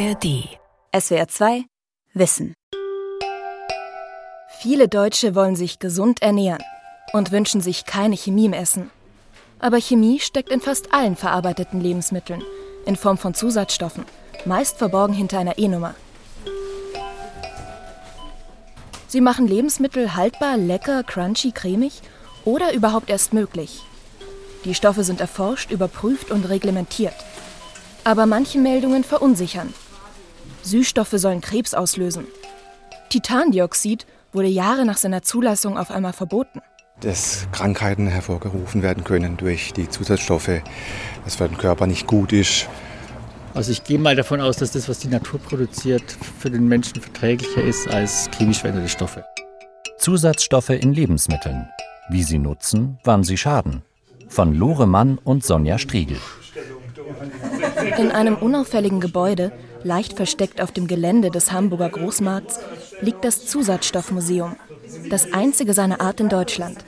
ARD. SWR 2 Wissen. Viele Deutsche wollen sich gesund ernähren und wünschen sich keine Chemie im Essen. Aber Chemie steckt in fast allen verarbeiteten Lebensmitteln in Form von Zusatzstoffen, meist verborgen hinter einer E-Nummer. Sie machen Lebensmittel haltbar, lecker, crunchy, cremig oder überhaupt erst möglich. Die Stoffe sind erforscht, überprüft und reglementiert. Aber manche Meldungen verunsichern. Süßstoffe sollen Krebs auslösen. Titandioxid wurde Jahre nach seiner Zulassung auf einmal verboten. Dass Krankheiten hervorgerufen werden können durch die Zusatzstoffe, dass für den Körper nicht gut ist. Also ich gehe mal davon aus, dass das, was die Natur produziert, für den Menschen verträglicher ist als chemisch veränderte Stoffe. Zusatzstoffe in Lebensmitteln. Wie sie nutzen, wann sie schaden. Von Lore Mann und Sonja Striegel. In einem unauffälligen Gebäude, leicht versteckt auf dem Gelände des Hamburger Großmarkts, liegt das Zusatzstoffmuseum. Das einzige seiner Art in Deutschland.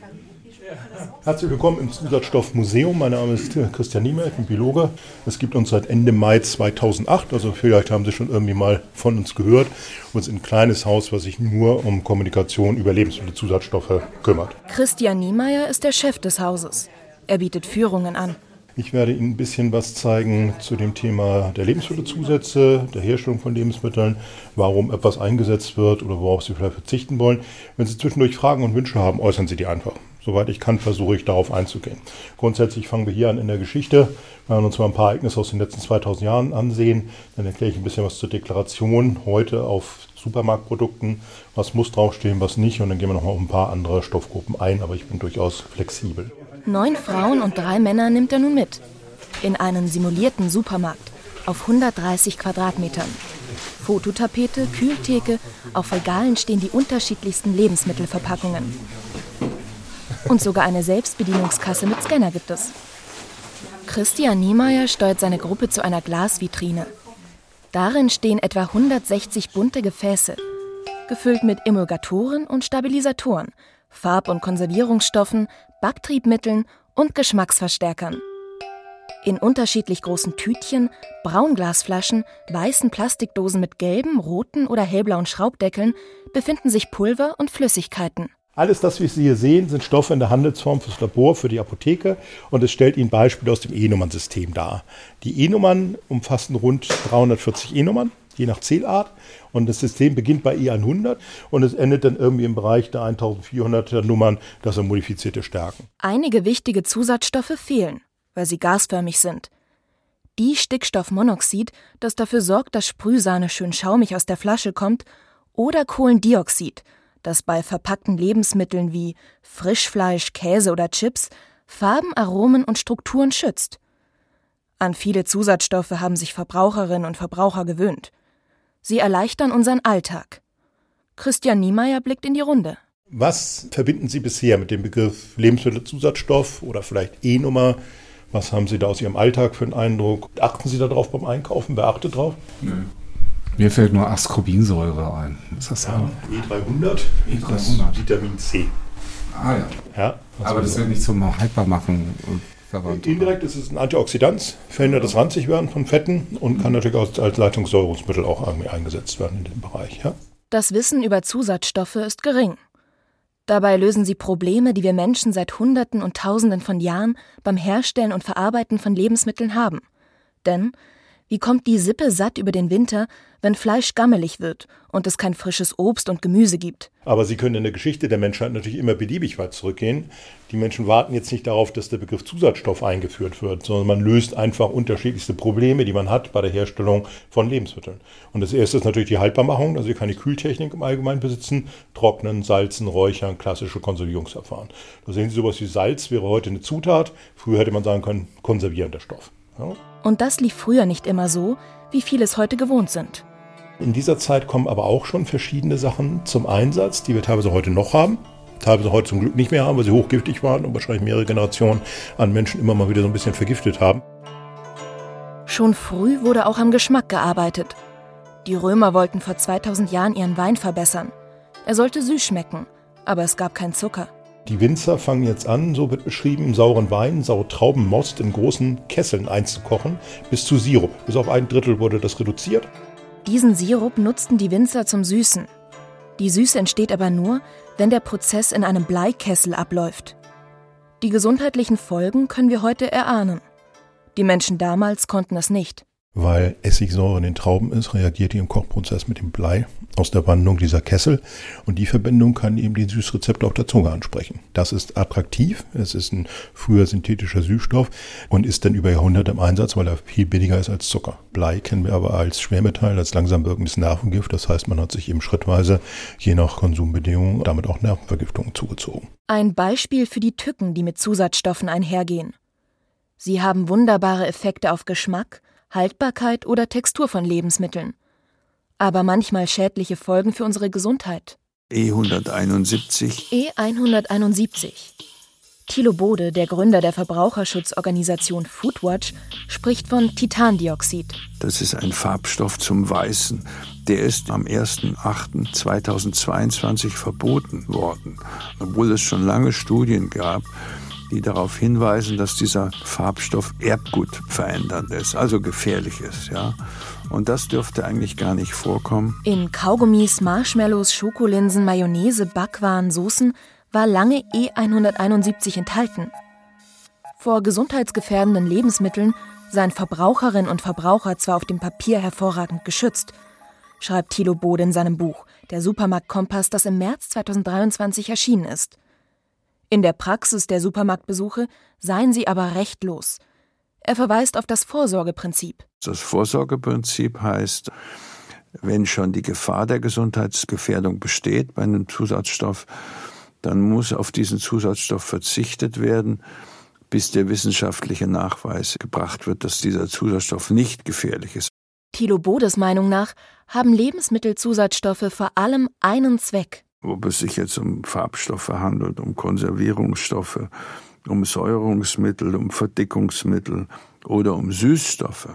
Herzlich willkommen im Zusatzstoffmuseum. Mein Name ist Christian Niemeyer, ich bin Biologe. Es gibt uns seit Ende Mai 2008, also vielleicht haben Sie schon irgendwie mal von uns gehört. Uns ein kleines Haus, was sich nur um Kommunikation über Lebensmittelzusatzstoffe kümmert. Christian Niemeyer ist der Chef des Hauses. Er bietet Führungen an. Ich werde Ihnen ein bisschen was zeigen zu dem Thema der Lebensmittelzusätze, der Herstellung von Lebensmitteln, warum etwas eingesetzt wird oder worauf Sie vielleicht verzichten wollen. Wenn Sie zwischendurch Fragen und Wünsche haben, äußern Sie die einfach. Soweit ich kann, versuche ich darauf einzugehen. Grundsätzlich fangen wir hier an in der Geschichte. Wir werden uns mal ein paar Ereignisse aus den letzten 2000 Jahren ansehen. Dann erkläre ich ein bisschen was zur Deklaration heute auf Supermarktprodukten. Was muss draufstehen, was nicht. Und dann gehen wir noch mal auf ein paar andere Stoffgruppen ein. Aber ich bin durchaus flexibel. Neun Frauen und drei Männer nimmt er nun mit. In einen simulierten Supermarkt auf 130 Quadratmetern. Fototapete, Kühltheke, auf Regalen stehen die unterschiedlichsten Lebensmittelverpackungen. Und sogar eine Selbstbedienungskasse mit Scanner gibt es. Christian Niemeyer steuert seine Gruppe zu einer Glasvitrine. Darin stehen etwa 160 bunte Gefäße, gefüllt mit Emulgatoren und Stabilisatoren, Farb- und Konservierungsstoffen, Backtriebmitteln und Geschmacksverstärkern. In unterschiedlich großen Tütchen, Braunglasflaschen, weißen Plastikdosen mit gelben, roten oder hellblauen Schraubdeckeln befinden sich Pulver und Flüssigkeiten. Alles das, was Sie hier sehen, sind Stoffe in der Handelsform fürs Labor, für die Apotheke und es stellt Ihnen Beispiele aus dem E-Nummern-System dar. Die E-Nummern umfassen rund 340 E-Nummern, je nach Zählart und das System beginnt bei E100 und es endet dann irgendwie im Bereich der 1400er Nummern, das sind modifizierte Stärken. Einige wichtige Zusatzstoffe fehlen, weil sie gasförmig sind. Die Stickstoffmonoxid, das dafür sorgt, dass Sprühsahne schön schaumig aus der Flasche kommt, oder Kohlendioxid, das bei verpackten Lebensmitteln wie Frischfleisch, Käse oder Chips Farben, Aromen und Strukturen schützt. An viele Zusatzstoffe haben sich Verbraucherinnen und Verbraucher gewöhnt. Sie erleichtern unseren Alltag. Christian Niemeyer blickt in die Runde. Was verbinden Sie bisher mit dem Begriff Lebensmittelzusatzstoff oder vielleicht E-Nummer? Was haben Sie da aus Ihrem Alltag für einen Eindruck? Achten Sie darauf beim Einkaufen? Wer achtet drauf? Nö. Mir fällt nur Ascorbinsäure ein. Ist das ja, E300? E300. Vitamin C. Ah ja. ja Aber das wird nicht zum Haltbarmachen verwandt. Indirekt ist es ein Antioxidant, verhindert das Ranzigwerden von Fetten und kann natürlich als, als Leitungssäurungsmittel auch eingesetzt werden in dem Bereich. Ja? Das Wissen über Zusatzstoffe ist gering. Dabei lösen sie Probleme, die wir Menschen seit Hunderten und Tausenden von Jahren beim Herstellen und Verarbeiten von Lebensmitteln haben. Denn wie kommt die Sippe satt über den Winter, wenn Fleisch gammelig wird und es kein frisches Obst und Gemüse gibt? Aber Sie können in der Geschichte der Menschheit natürlich immer beliebig weit zurückgehen. Die Menschen warten jetzt nicht darauf, dass der Begriff Zusatzstoff eingeführt wird, sondern man löst einfach unterschiedlichste Probleme, die man hat bei der Herstellung von Lebensmitteln. Und das erste ist natürlich die Haltbarmachung, also Sie kann die Kühltechnik im Allgemeinen besitzen, trocknen, salzen, räuchern, klassische Konservierungsverfahren. Da sehen Sie sowas wie Salz wäre heute eine Zutat. Früher hätte man sagen können, konservierender Stoff. Ja? Und das lief früher nicht immer so, wie viele es heute gewohnt sind. In dieser Zeit kommen aber auch schon verschiedene Sachen zum Einsatz, die wir teilweise heute noch haben, teilweise heute zum Glück nicht mehr haben, weil sie hochgiftig waren und wahrscheinlich mehrere Generationen an Menschen immer mal wieder so ein bisschen vergiftet haben. Schon früh wurde auch am Geschmack gearbeitet. Die Römer wollten vor 2000 Jahren ihren Wein verbessern. Er sollte süß schmecken, aber es gab keinen Zucker. Die Winzer fangen jetzt an, so wird beschrieben, sauren Wein, saure Traubenmost in großen Kesseln einzukochen, bis zu Sirup. Bis auf ein Drittel wurde das reduziert. Diesen Sirup nutzten die Winzer zum Süßen. Die Süße entsteht aber nur, wenn der Prozess in einem Bleikessel abläuft. Die gesundheitlichen Folgen können wir heute erahnen. Die Menschen damals konnten es nicht. Weil Essigsäure in den Trauben ist, reagiert die im Kochprozess mit dem Blei aus der Wandlung dieser Kessel und die Verbindung kann eben die Süßrezepte auf der Zunge ansprechen. Das ist attraktiv, es ist ein früher synthetischer Süßstoff und ist dann über Jahrhunderte im Einsatz, weil er viel billiger ist als Zucker. Blei kennen wir aber als Schwermetall, als langsam wirkendes Nervengift, das heißt man hat sich eben schrittweise, je nach Konsumbedingungen, damit auch Nervenvergiftungen zugezogen. Ein Beispiel für die Tücken, die mit Zusatzstoffen einhergehen. Sie haben wunderbare Effekte auf Geschmack, Haltbarkeit oder Textur von Lebensmitteln, aber manchmal schädliche Folgen für unsere Gesundheit. E171. E171. Thilo Bode, der Gründer der Verbraucherschutzorganisation Foodwatch, spricht von Titandioxid. Das ist ein Farbstoff zum Weißen. Der ist am 1.8.2022 verboten worden, obwohl es schon lange Studien gab, die darauf hinweisen, dass dieser Farbstoff Erbgut verändernd ist, also gefährlich ist, ja. Und das dürfte eigentlich gar nicht vorkommen. In Kaugummis, Marshmallows, Schokolinsen, Mayonnaise, Backwaren, Soßen war lange E171 enthalten. Vor gesundheitsgefährdenden Lebensmitteln seien Verbraucherinnen und Verbraucher zwar auf dem Papier hervorragend geschützt, schreibt Thilo Bode in seinem Buch Der Supermarktkompass, das im März 2023 erschienen ist. In der Praxis der Supermarktbesuche seien sie aber rechtlos. Er verweist auf das Vorsorgeprinzip. Das Vorsorgeprinzip heißt, wenn schon die Gefahr der Gesundheitsgefährdung besteht bei einem Zusatzstoff, dann muss auf diesen Zusatzstoff verzichtet werden, bis der wissenschaftliche Nachweis gebracht wird, dass dieser Zusatzstoff nicht gefährlich ist. Thilo Bodes Meinung nach haben Lebensmittelzusatzstoffe vor allem einen Zweck ob es sich jetzt um Farbstoffe handelt, um Konservierungsstoffe, um Säurungsmittel, um Verdickungsmittel oder um Süßstoffe.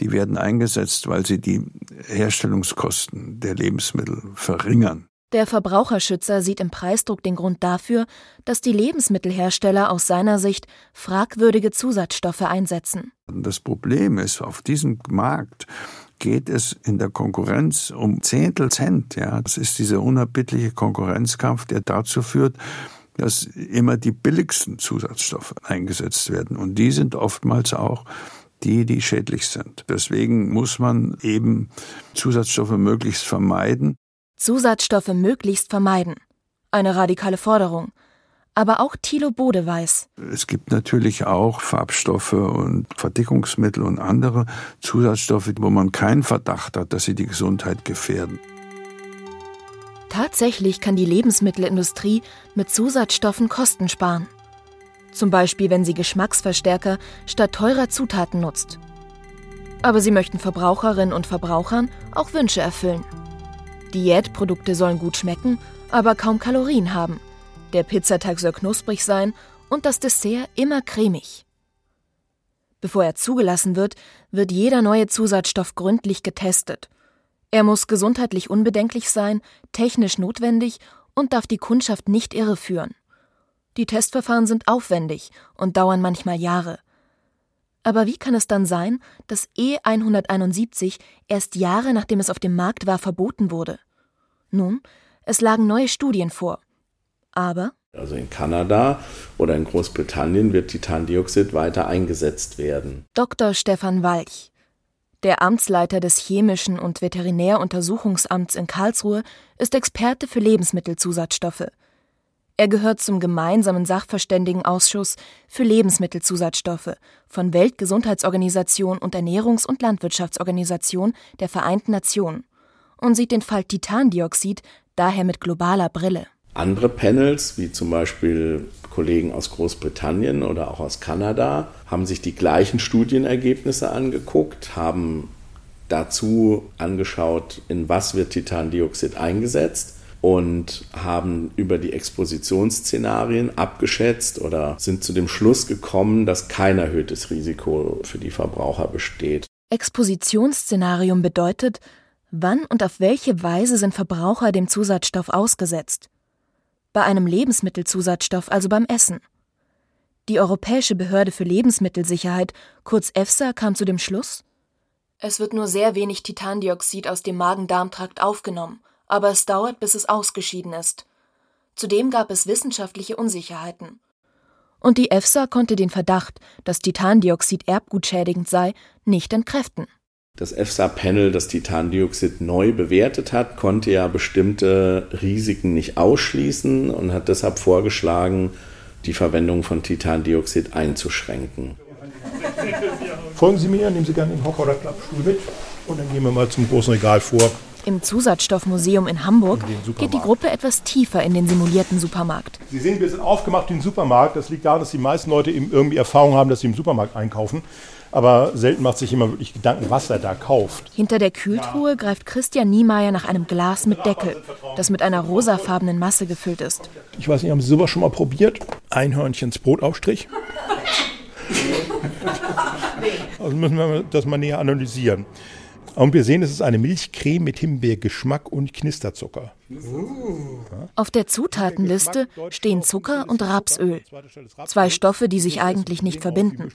Die werden eingesetzt, weil sie die Herstellungskosten der Lebensmittel verringern. Der Verbraucherschützer sieht im Preisdruck den Grund dafür, dass die Lebensmittelhersteller aus seiner Sicht fragwürdige Zusatzstoffe einsetzen. Das Problem ist, auf diesem Markt geht es in der Konkurrenz um Zehntel Cent. Ja. Das ist dieser unerbittliche Konkurrenzkampf, der dazu führt, dass immer die billigsten Zusatzstoffe eingesetzt werden. Und die sind oftmals auch die, die schädlich sind. Deswegen muss man eben Zusatzstoffe möglichst vermeiden. Zusatzstoffe möglichst vermeiden. Eine radikale Forderung. Aber auch Thilo Bode weiß. Es gibt natürlich auch Farbstoffe und Verdickungsmittel und andere Zusatzstoffe, wo man keinen Verdacht hat, dass sie die Gesundheit gefährden. Tatsächlich kann die Lebensmittelindustrie mit Zusatzstoffen Kosten sparen. Zum Beispiel, wenn sie Geschmacksverstärker statt teurer Zutaten nutzt. Aber sie möchten Verbraucherinnen und Verbrauchern auch Wünsche erfüllen. Diätprodukte sollen gut schmecken, aber kaum Kalorien haben – der Pizzateig soll knusprig sein und das Dessert immer cremig. Bevor er zugelassen wird, wird jeder neue Zusatzstoff gründlich getestet. Er muss gesundheitlich unbedenklich sein, technisch notwendig und darf die Kundschaft nicht irreführen. Die Testverfahren sind aufwendig und dauern manchmal Jahre. Aber wie kann es dann sein, dass E171 erst Jahre nachdem es auf dem Markt war verboten wurde? Nun, es lagen neue Studien vor, aber also in Kanada oder in Großbritannien wird Titandioxid weiter eingesetzt werden. Dr. Stefan Walch, der Amtsleiter des Chemischen und Veterinäruntersuchungsamts in Karlsruhe, ist Experte für Lebensmittelzusatzstoffe. Er gehört zum gemeinsamen Sachverständigenausschuss für Lebensmittelzusatzstoffe von Weltgesundheitsorganisation und Ernährungs- und Landwirtschaftsorganisation der Vereinten Nationen und sieht den Fall Titandioxid daher mit globaler Brille. Andere Panels, wie zum Beispiel Kollegen aus Großbritannien oder auch aus Kanada, haben sich die gleichen Studienergebnisse angeguckt, haben dazu angeschaut, in was wird Titandioxid eingesetzt und haben über die Expositionsszenarien abgeschätzt oder sind zu dem Schluss gekommen, dass kein erhöhtes Risiko für die Verbraucher besteht. Expositionsszenarium bedeutet, wann und auf welche Weise sind Verbraucher dem Zusatzstoff ausgesetzt bei einem Lebensmittelzusatzstoff, also beim Essen. Die Europäische Behörde für Lebensmittelsicherheit, kurz EFSA, kam zu dem Schluss, Es wird nur sehr wenig Titandioxid aus dem Magen-Darm-Trakt aufgenommen, aber es dauert, bis es ausgeschieden ist. Zudem gab es wissenschaftliche Unsicherheiten. Und die EFSA konnte den Verdacht, dass Titandioxid erbgutschädigend sei, nicht entkräften. Das EFSA-Panel, das Titandioxid neu bewertet hat, konnte ja bestimmte Risiken nicht ausschließen und hat deshalb vorgeschlagen, die Verwendung von Titandioxid einzuschränken. Folgen Sie mir, nehmen Sie gerne den Hocker oder Klappstuhl mit und dann gehen wir mal zum großen Regal vor. Im Zusatzstoffmuseum in Hamburg geht die Gruppe etwas tiefer in den simulierten Supermarkt. Sie sehen, wir sind aufgemacht ein Supermarkt. Das liegt daran, dass die meisten Leute eben irgendwie Erfahrung haben, dass sie im Supermarkt einkaufen. Aber selten macht sich jemand wirklich Gedanken, was er da kauft. Hinter der Kühltruhe greift Christian Niemeyer nach einem Glas mit Deckel, das mit einer rosafarbenen Masse gefüllt ist. Ich weiß nicht, haben Sie sowas schon mal probiert? Einhörnchens Brotaufstrich? Also müssen wir das mal näher analysieren. Und wir sehen, es ist eine Milchcreme mit Himbeergeschmack und Knisterzucker. Auf der Zutatenliste stehen Zucker und Rapsöl. Zwei Stoffe, die sich eigentlich nicht verbinden.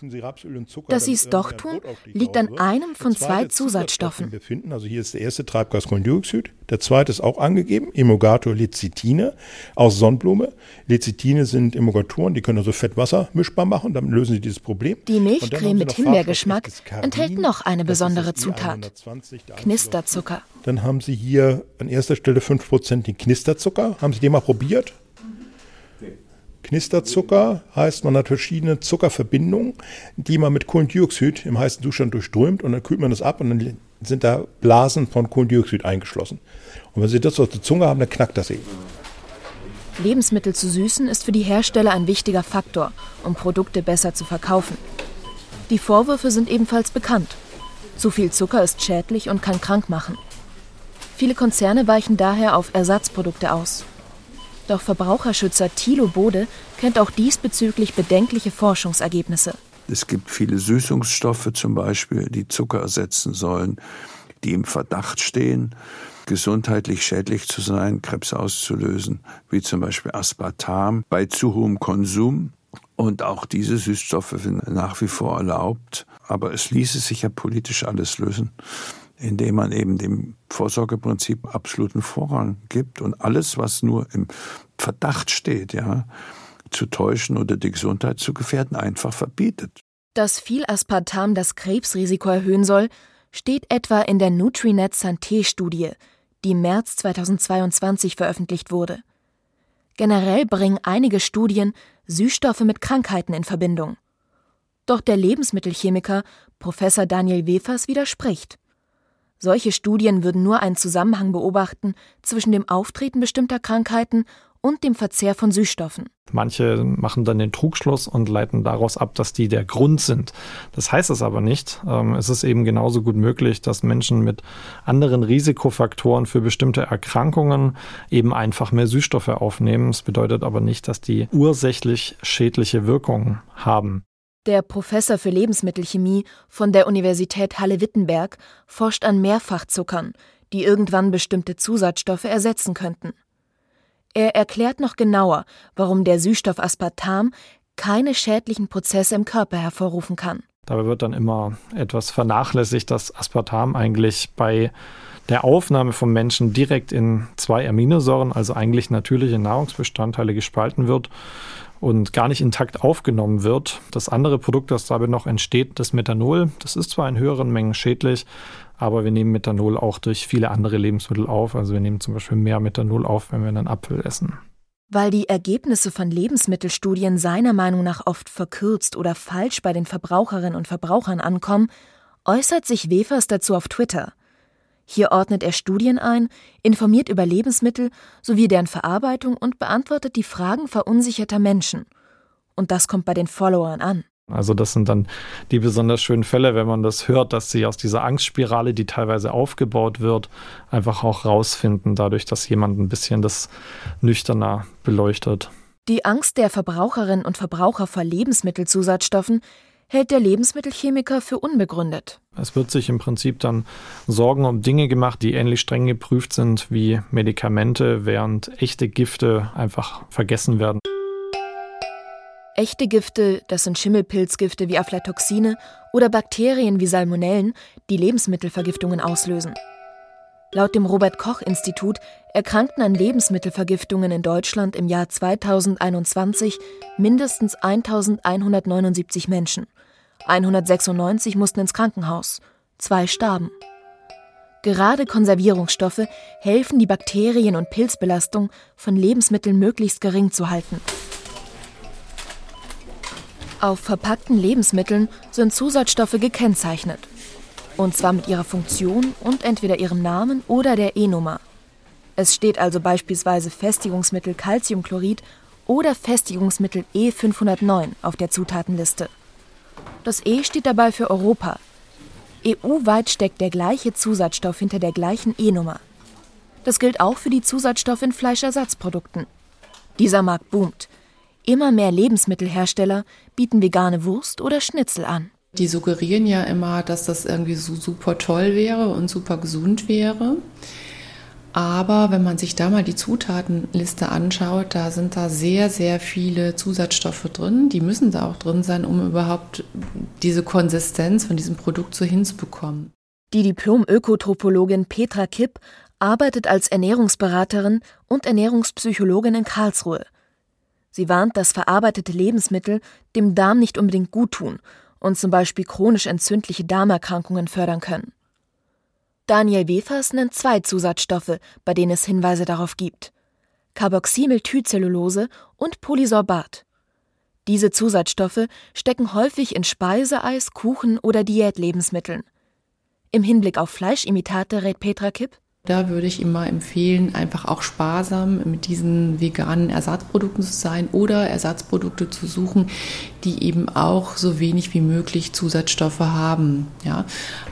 Dass sie es doch tun, liegt an einem von zwei Zusatzstoffen. Also hier ist der erste Treibgas Kohlendioxid, der zweite ist auch angegeben, Emulgator Lecithine aus Sonnenblume. Lecithine sind Emulgatoren, die können also Fettwasser mischbar machen, damit lösen sie dieses Problem. Die Milchcreme mit Himbeergeschmack enthält noch eine besondere Zutat. I120, der Knisterzucker. Dann haben Sie hier an erster Stelle 5% den Knisterzucker. Haben Sie den mal probiert? Knisterzucker heißt, man hat verschiedene Zuckerverbindungen, die man mit Kohlendioxid im heißen Zustand durchströmt und dann kühlt man das ab und dann sind da Blasen von Kohlendioxid eingeschlossen. Und wenn Sie das auf der Zunge haben, dann knackt das eben. Lebensmittel zu süßen ist für die Hersteller ein wichtiger Faktor, um Produkte besser zu verkaufen. Die Vorwürfe sind ebenfalls bekannt. Zu viel Zucker ist schädlich und kann krank machen. Viele Konzerne weichen daher auf Ersatzprodukte aus. Doch Verbraucherschützer Thilo Bode kennt auch diesbezüglich bedenkliche Forschungsergebnisse. Es gibt viele Süßungsstoffe zum Beispiel, die Zucker ersetzen sollen, die im Verdacht stehen, gesundheitlich schädlich zu sein, Krebs auszulösen, wie zum Beispiel Aspartam bei zu hohem Konsum. Und auch diese Süßstoffe sind nach wie vor erlaubt. Aber es ließe sich ja politisch alles lösen, indem man eben dem Vorsorgeprinzip absoluten Vorrang gibt und alles, was nur im Verdacht steht, ja, zu täuschen oder die Gesundheit zu gefährden, einfach verbietet. Dass viel Aspartam das Krebsrisiko erhöhen soll, steht etwa in der Nutrinet Santé-Studie, die im März 2022 veröffentlicht wurde. Generell bringen einige Studien Süßstoffe mit Krankheiten in Verbindung. Doch der Lebensmittelchemiker Professor Daniel Wefers widerspricht. Solche Studien würden nur einen Zusammenhang beobachten zwischen dem Auftreten bestimmter Krankheiten und dem Verzehr von Süßstoffen. Manche machen dann den Trugschluss und leiten daraus ab, dass die der Grund sind. Das heißt es aber nicht. Ähm, Es ist eben genauso gut möglich, dass Menschen mit anderen Risikofaktoren für bestimmte Erkrankungen eben einfach mehr Süßstoffe aufnehmen. Das bedeutet aber nicht, dass die ursächlich schädliche Wirkungen haben. Der Professor für Lebensmittelchemie von der Universität Halle-Wittenberg forscht an Mehrfachzuckern, die irgendwann bestimmte Zusatzstoffe ersetzen könnten. Er erklärt noch genauer, warum der Süßstoff Aspartam keine schädlichen Prozesse im Körper hervorrufen kann. Dabei wird dann immer etwas vernachlässigt, dass Aspartam eigentlich bei der Aufnahme vom Menschen direkt in zwei Aminosäuren, also eigentlich natürliche Nahrungsbestandteile, gespalten wird und gar nicht intakt aufgenommen wird. Das andere Produkt, das dabei noch entsteht, das Methanol, das ist zwar in höheren Mengen schädlich, aber wir nehmen Methanol auch durch viele andere Lebensmittel auf. Also wir nehmen zum Beispiel mehr Methanol auf, wenn wir einen Apfel essen. Weil die Ergebnisse von Lebensmittelstudien seiner Meinung nach oft verkürzt oder falsch bei den Verbraucherinnen und Verbrauchern ankommen, äußert sich Wefers dazu auf Twitter. Hier ordnet er Studien ein, informiert über Lebensmittel sowie deren Verarbeitung und beantwortet die Fragen verunsicherter Menschen. Und das kommt bei den Followern an. Also das sind dann die besonders schönen Fälle, wenn man das hört, dass sie aus dieser Angstspirale, die teilweise aufgebaut wird, einfach auch rausfinden, dadurch, dass jemand ein bisschen das nüchterner beleuchtet. Die Angst der Verbraucherinnen und Verbraucher vor Lebensmittelzusatzstoffen hält der Lebensmittelchemiker für unbegründet. Es wird sich im Prinzip dann Sorgen um Dinge gemacht, die ähnlich streng geprüft sind wie Medikamente, während echte Gifte einfach vergessen werden. Echte Gifte, das sind Schimmelpilzgifte wie Aflatoxine oder Bakterien wie Salmonellen, die Lebensmittelvergiftungen auslösen. Laut dem Robert Koch Institut erkrankten an Lebensmittelvergiftungen in Deutschland im Jahr 2021 mindestens 1179 Menschen. 196 mussten ins Krankenhaus, zwei starben. Gerade Konservierungsstoffe helfen, die Bakterien- und Pilzbelastung von Lebensmitteln möglichst gering zu halten. Auf verpackten Lebensmitteln sind Zusatzstoffe gekennzeichnet. Und zwar mit ihrer Funktion und entweder ihrem Namen oder der E-Nummer. Es steht also beispielsweise Festigungsmittel Calciumchlorid oder Festigungsmittel E509 auf der Zutatenliste. Das E steht dabei für Europa. EU-weit steckt der gleiche Zusatzstoff hinter der gleichen E-Nummer. Das gilt auch für die Zusatzstoffe in Fleischersatzprodukten. Dieser Markt boomt. Immer mehr Lebensmittelhersteller bieten vegane Wurst oder Schnitzel an. Die suggerieren ja immer, dass das irgendwie so super toll wäre und super gesund wäre. Aber wenn man sich da mal die Zutatenliste anschaut, da sind da sehr, sehr viele Zusatzstoffe drin. Die müssen da auch drin sein, um überhaupt diese Konsistenz von diesem Produkt so hinzubekommen. Die Diplom-Ökotropologin Petra Kipp arbeitet als Ernährungsberaterin und Ernährungspsychologin in Karlsruhe. Sie warnt, dass verarbeitete Lebensmittel dem Darm nicht unbedingt gut tun und zum Beispiel chronisch entzündliche Darmerkrankungen fördern können. Daniel Wefers nennt zwei Zusatzstoffe, bei denen es Hinweise darauf gibt: Carboxymethylcellulose und Polysorbat. Diese Zusatzstoffe stecken häufig in Speiseeis, Kuchen oder Diätlebensmitteln. Im Hinblick auf Fleischimitate rät Petra Kipp da würde ich immer empfehlen, einfach auch sparsam mit diesen veganen Ersatzprodukten zu sein oder Ersatzprodukte zu suchen, die eben auch so wenig wie möglich Zusatzstoffe haben. Ja,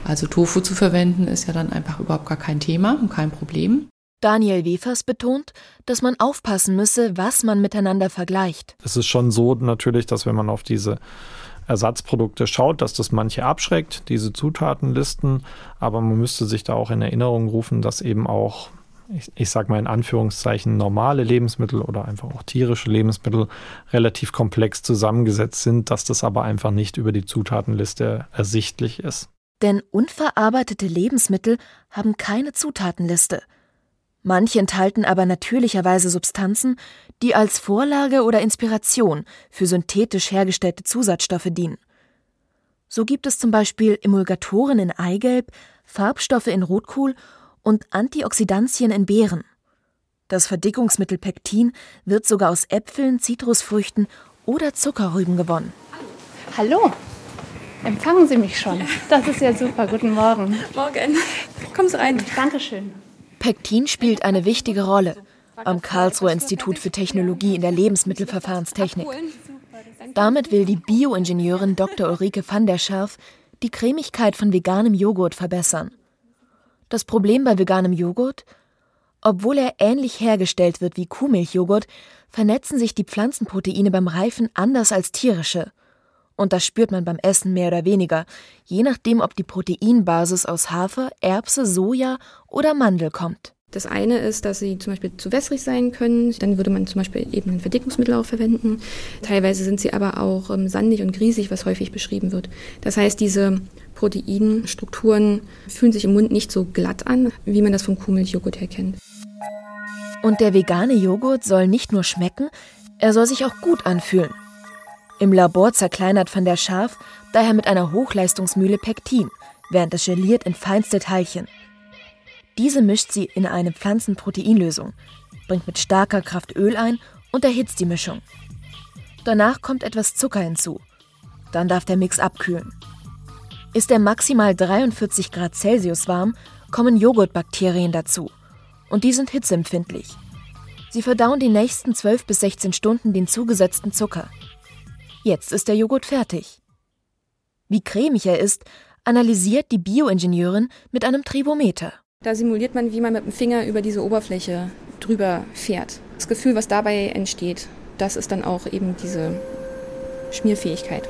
also Tofu zu verwenden ist ja dann einfach überhaupt gar kein Thema und kein Problem. Daniel Wefers betont, dass man aufpassen müsse, was man miteinander vergleicht. Es ist schon so natürlich, dass wenn man auf diese Ersatzprodukte schaut, dass das manche abschreckt, diese Zutatenlisten, aber man müsste sich da auch in Erinnerung rufen, dass eben auch ich, ich sage mal in Anführungszeichen normale Lebensmittel oder einfach auch tierische Lebensmittel relativ komplex zusammengesetzt sind, dass das aber einfach nicht über die Zutatenliste ersichtlich ist. Denn unverarbeitete Lebensmittel haben keine Zutatenliste. Manche enthalten aber natürlicherweise Substanzen, die als Vorlage oder Inspiration für synthetisch hergestellte Zusatzstoffe dienen. So gibt es zum Beispiel Emulgatoren in Eigelb, Farbstoffe in Rotkohl und Antioxidantien in Beeren. Das Verdickungsmittel Pektin wird sogar aus Äpfeln, Zitrusfrüchten oder Zuckerrüben gewonnen. Hallo, empfangen Sie mich schon. Das ist ja super. Guten Morgen. Morgen. Kommen Sie rein. Dankeschön. Pektin spielt eine wichtige Rolle am Karlsruher Institut für Technologie in der Lebensmittelverfahrenstechnik. Damit will die Bioingenieurin Dr. Ulrike van der Scherf die Cremigkeit von veganem Joghurt verbessern. Das Problem bei veganem Joghurt? Obwohl er ähnlich hergestellt wird wie Kuhmilchjoghurt, vernetzen sich die Pflanzenproteine beim Reifen anders als tierische. Und das spürt man beim Essen mehr oder weniger, je nachdem, ob die Proteinbasis aus Hafer, Erbse, Soja oder Mandel kommt. Das eine ist, dass sie zum Beispiel zu wässrig sein können. Dann würde man zum Beispiel eben ein Verdickungsmittel auch verwenden. Teilweise sind sie aber auch ähm, sandig und griesig, was häufig beschrieben wird. Das heißt, diese Proteinstrukturen fühlen sich im Mund nicht so glatt an, wie man das vom Kuhmilchjoghurt her kennt. Und der vegane Joghurt soll nicht nur schmecken, er soll sich auch gut anfühlen. Im Labor zerkleinert von der Schaf daher mit einer Hochleistungsmühle Pektin, während es geliert in feinste Teilchen. Diese mischt sie in eine Pflanzenproteinlösung, bringt mit starker Kraft Öl ein und erhitzt die Mischung. Danach kommt etwas Zucker hinzu. Dann darf der Mix abkühlen. Ist er maximal 43 Grad Celsius warm, kommen Joghurtbakterien dazu. Und die sind hitzeempfindlich. Sie verdauen die nächsten 12 bis 16 Stunden den zugesetzten Zucker. Jetzt ist der Joghurt fertig. Wie cremig er ist, analysiert die Bioingenieurin mit einem Tribometer. Da simuliert man, wie man mit dem Finger über diese Oberfläche drüber fährt. Das Gefühl, was dabei entsteht, das ist dann auch eben diese Schmierfähigkeit.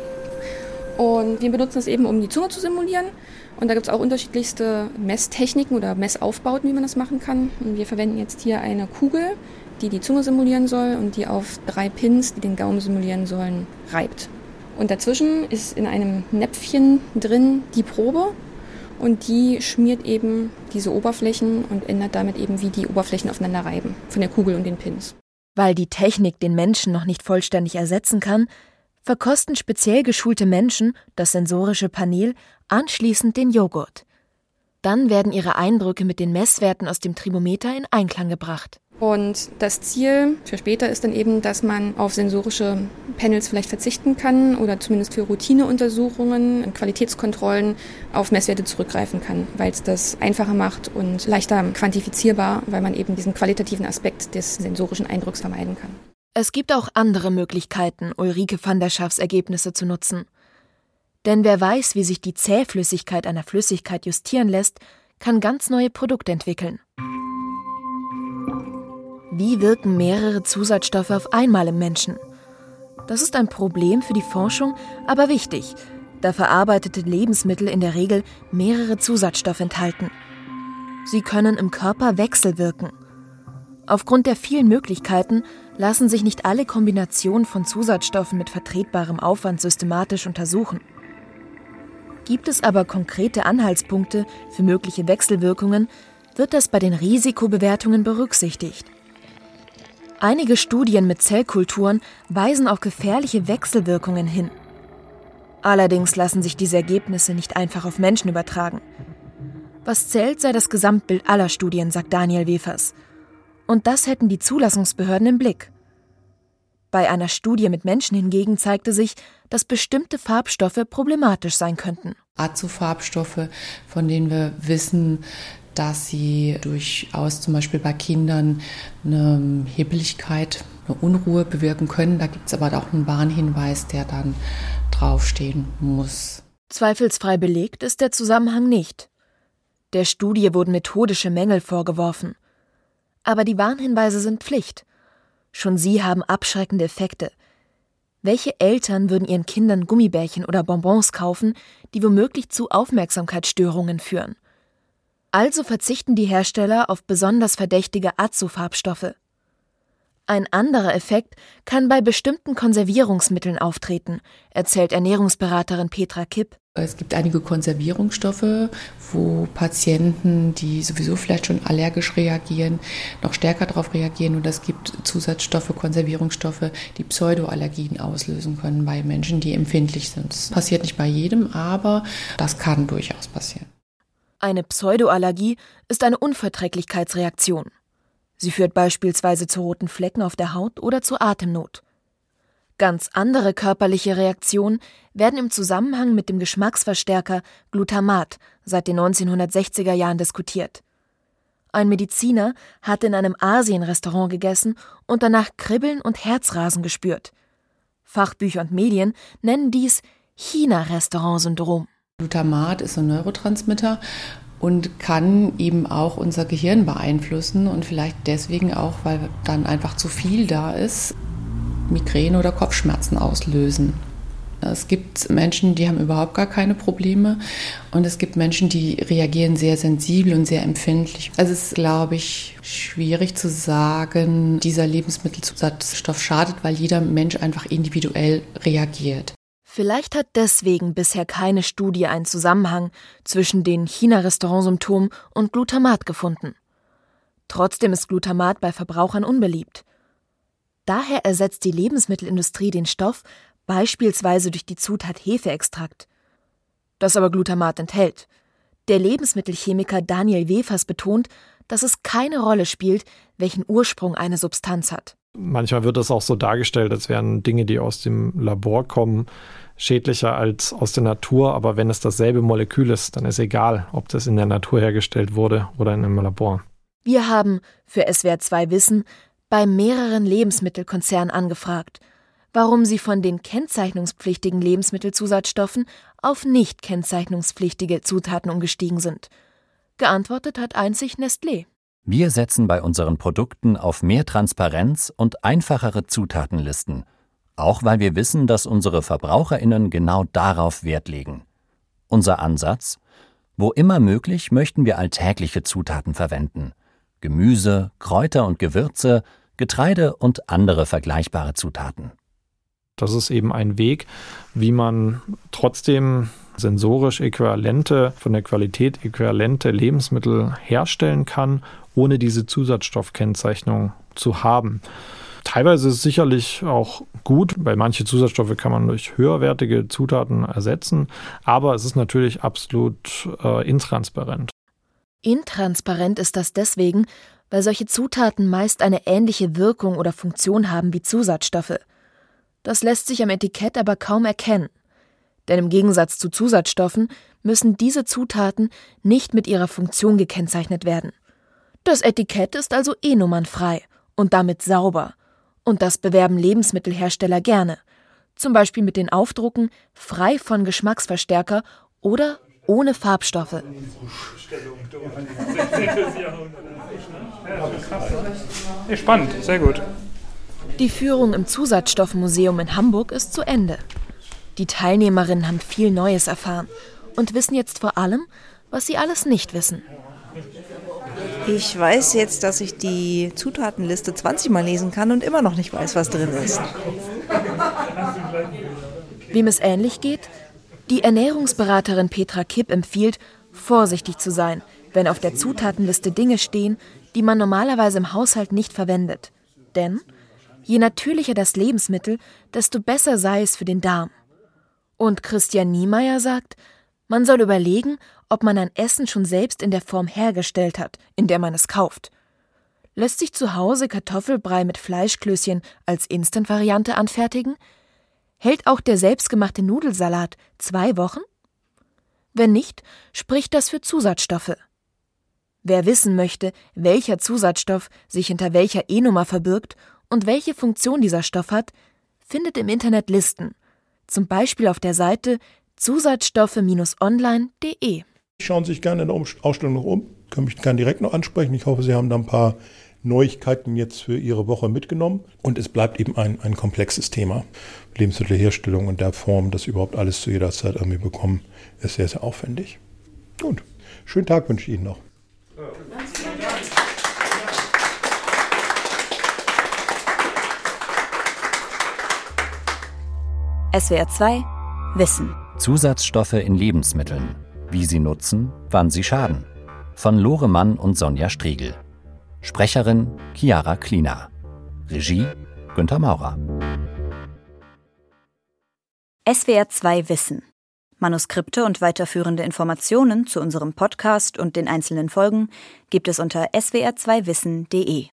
Und wir benutzen es eben, um die Zunge zu simulieren. Und da gibt es auch unterschiedlichste Messtechniken oder Messaufbauten, wie man das machen kann. Und wir verwenden jetzt hier eine Kugel, die die Zunge simulieren soll und die auf drei Pins, die den Gaumen simulieren sollen, reibt. Und dazwischen ist in einem Näpfchen drin die Probe und die schmiert eben diese Oberflächen und ändert damit eben, wie die Oberflächen aufeinander reiben, von der Kugel und den Pins. Weil die Technik den Menschen noch nicht vollständig ersetzen kann, verkosten speziell geschulte Menschen das sensorische Panel anschließend den Joghurt. Dann werden ihre Eindrücke mit den Messwerten aus dem Trimometer in Einklang gebracht. Und das Ziel für später ist dann eben, dass man auf sensorische Panels vielleicht verzichten kann oder zumindest für Routineuntersuchungen und Qualitätskontrollen auf Messwerte zurückgreifen kann, weil es das einfacher macht und leichter quantifizierbar, weil man eben diesen qualitativen Aspekt des sensorischen Eindrucks vermeiden kann. Es gibt auch andere Möglichkeiten, Ulrike van der Schaffs Ergebnisse zu nutzen. Denn wer weiß, wie sich die Zähflüssigkeit einer Flüssigkeit justieren lässt, kann ganz neue Produkte entwickeln. Wie wirken mehrere Zusatzstoffe auf einmal im Menschen? Das ist ein Problem für die Forschung, aber wichtig, da verarbeitete Lebensmittel in der Regel mehrere Zusatzstoffe enthalten. Sie können im Körper wechselwirken. Aufgrund der vielen Möglichkeiten lassen sich nicht alle Kombinationen von Zusatzstoffen mit vertretbarem Aufwand systematisch untersuchen. Gibt es aber konkrete Anhaltspunkte für mögliche Wechselwirkungen, wird das bei den Risikobewertungen berücksichtigt. Einige Studien mit Zellkulturen weisen auf gefährliche Wechselwirkungen hin. Allerdings lassen sich diese Ergebnisse nicht einfach auf Menschen übertragen. Was zählt, sei das Gesamtbild aller Studien, sagt Daniel Wefers. Und das hätten die Zulassungsbehörden im Blick. Bei einer Studie mit Menschen hingegen zeigte sich, dass bestimmte Farbstoffe problematisch sein könnten. Azofarbstoffe, von denen wir wissen, dass sie durchaus zum Beispiel bei Kindern eine Hebeligkeit, eine Unruhe bewirken können. Da gibt es aber auch einen Warnhinweis, der dann draufstehen muss. Zweifelsfrei belegt ist der Zusammenhang nicht. Der Studie wurden methodische Mängel vorgeworfen. Aber die Warnhinweise sind Pflicht. Schon sie haben abschreckende Effekte. Welche Eltern würden ihren Kindern Gummibärchen oder Bonbons kaufen, die womöglich zu Aufmerksamkeitsstörungen führen? Also verzichten die Hersteller auf besonders verdächtige Azofarbstoffe. Ein anderer Effekt kann bei bestimmten Konservierungsmitteln auftreten, erzählt Ernährungsberaterin Petra Kipp. Es gibt einige Konservierungsstoffe, wo Patienten, die sowieso vielleicht schon allergisch reagieren, noch stärker darauf reagieren. Und es gibt Zusatzstoffe, Konservierungsstoffe, die Pseudoallergien auslösen können bei Menschen, die empfindlich sind. Das passiert nicht bei jedem, aber das kann durchaus passieren. Eine Pseudoallergie ist eine Unverträglichkeitsreaktion. Sie führt beispielsweise zu roten Flecken auf der Haut oder zu Atemnot. Ganz andere körperliche Reaktionen werden im Zusammenhang mit dem Geschmacksverstärker Glutamat seit den 1960er Jahren diskutiert. Ein Mediziner hat in einem Asienrestaurant gegessen und danach Kribbeln und Herzrasen gespürt. Fachbücher und Medien nennen dies China-Restaurant-Syndrom. Glutamat ist ein Neurotransmitter und kann eben auch unser Gehirn beeinflussen und vielleicht deswegen auch, weil dann einfach zu viel da ist, Migräne oder Kopfschmerzen auslösen. Es gibt Menschen, die haben überhaupt gar keine Probleme und es gibt Menschen, die reagieren sehr sensibel und sehr empfindlich. Also es ist, glaube ich, schwierig zu sagen, dieser Lebensmittelzusatzstoff schadet, weil jeder Mensch einfach individuell reagiert. Vielleicht hat deswegen bisher keine Studie einen Zusammenhang zwischen den China-Restaurant-Symptomen und Glutamat gefunden. Trotzdem ist Glutamat bei Verbrauchern unbeliebt. Daher ersetzt die Lebensmittelindustrie den Stoff beispielsweise durch die Zutat Hefeextrakt. Das aber Glutamat enthält. Der Lebensmittelchemiker Daniel Wefers betont, dass es keine Rolle spielt, welchen Ursprung eine Substanz hat. Manchmal wird es auch so dargestellt, als wären Dinge, die aus dem Labor kommen, schädlicher als aus der Natur, aber wenn es dasselbe Molekül ist, dann ist egal, ob das in der Natur hergestellt wurde oder in einem Labor. Wir haben für SWR 2 Wissen bei mehreren Lebensmittelkonzernen angefragt, warum sie von den kennzeichnungspflichtigen Lebensmittelzusatzstoffen auf nicht kennzeichnungspflichtige Zutaten umgestiegen sind. Geantwortet hat einzig Nestlé. Wir setzen bei unseren Produkten auf mehr Transparenz und einfachere Zutatenlisten – auch weil wir wissen, dass unsere Verbraucherinnen genau darauf Wert legen. Unser Ansatz? Wo immer möglich möchten wir alltägliche Zutaten verwenden. Gemüse, Kräuter und Gewürze, Getreide und andere vergleichbare Zutaten. Das ist eben ein Weg, wie man trotzdem sensorisch äquivalente, von der Qualität äquivalente Lebensmittel herstellen kann, ohne diese Zusatzstoffkennzeichnung zu haben. Teilweise ist es sicherlich auch gut, weil manche Zusatzstoffe kann man durch höherwertige Zutaten ersetzen, aber es ist natürlich absolut äh, intransparent. Intransparent ist das deswegen, weil solche Zutaten meist eine ähnliche Wirkung oder Funktion haben wie Zusatzstoffe. Das lässt sich am Etikett aber kaum erkennen. Denn im Gegensatz zu Zusatzstoffen müssen diese Zutaten nicht mit ihrer Funktion gekennzeichnet werden. Das Etikett ist also E-nummernfrei und damit sauber. Und das bewerben Lebensmittelhersteller gerne. Zum Beispiel mit den Aufdrucken frei von Geschmacksverstärker oder ohne Farbstoffe. Spannend, sehr gut. Die Führung im Zusatzstoffmuseum in Hamburg ist zu Ende. Die Teilnehmerinnen haben viel Neues erfahren und wissen jetzt vor allem, was sie alles nicht wissen. Ich weiß jetzt, dass ich die Zutatenliste 20 Mal lesen kann und immer noch nicht weiß, was drin ist. Wem es ähnlich geht, die Ernährungsberaterin Petra Kipp empfiehlt, vorsichtig zu sein, wenn auf der Zutatenliste Dinge stehen, die man normalerweise im Haushalt nicht verwendet. Denn je natürlicher das Lebensmittel, desto besser sei es für den Darm. Und Christian Niemeyer sagt, man soll überlegen, ob man ein Essen schon selbst in der Form hergestellt hat, in der man es kauft. Lässt sich zu Hause Kartoffelbrei mit Fleischklößchen als Instant-Variante anfertigen? Hält auch der selbstgemachte Nudelsalat zwei Wochen? Wenn nicht, spricht das für Zusatzstoffe. Wer wissen möchte, welcher Zusatzstoff sich hinter welcher E-Nummer verbirgt und welche Funktion dieser Stoff hat, findet im Internet Listen, zum Beispiel auf der Seite zusatzstoffe-online.de. Schauen Sie sich gerne in der Ausstellung noch um, können mich gerne direkt noch ansprechen. Ich hoffe, Sie haben da ein paar Neuigkeiten jetzt für Ihre Woche mitgenommen. Und es bleibt eben ein, ein komplexes Thema. Lebensmittelherstellung und der Form, das überhaupt alles zu jeder Zeit irgendwie bekommen, ist sehr, sehr aufwendig. Gut, schönen Tag wünsche ich Ihnen noch. SWR 2 Wissen. Zusatzstoffe in Lebensmitteln. Wie sie nutzen, wann sie schaden. Von Lore Mann und Sonja Striegel. Sprecherin Chiara Klina. Regie Günter Maurer. SWR 2 Wissen. Manuskripte und weiterführende Informationen zu unserem Podcast und den einzelnen Folgen gibt es unter swr2wissen.de.